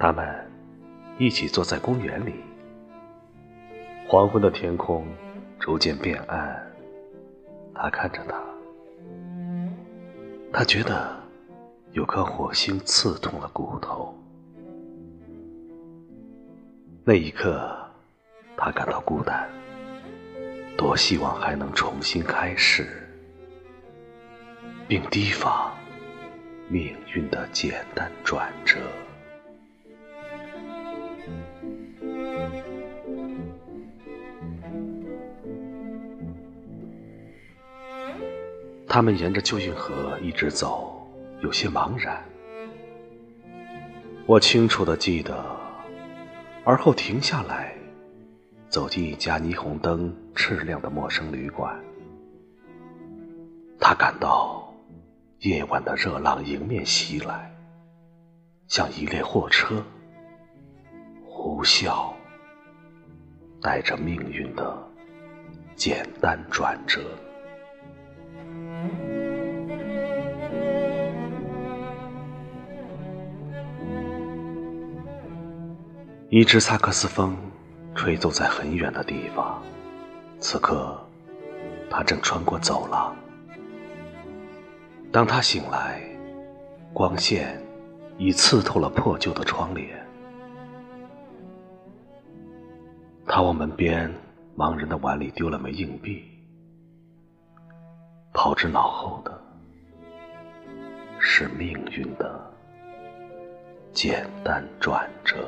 他们一起坐在公园里，黄昏的天空逐渐变暗。他看着他，他觉得有颗火星刺痛了骨头。那一刻，他感到孤单，多希望还能重新开始，并提防命运的简单转折。他们沿着旧运河一直走，有些茫然。我清楚的记得，而后停下来，走进一家霓虹灯炽亮的陌生旅馆。他感到夜晚的热浪迎面袭来，像一列货车，呼啸，带着命运的简单转折。一只萨克斯风吹奏在很远的地方，此刻，他正穿过走廊。当他醒来，光线已刺透了破旧的窗帘。他往门边盲人的碗里丢了枚硬币，抛之脑后的是命运的简单转折。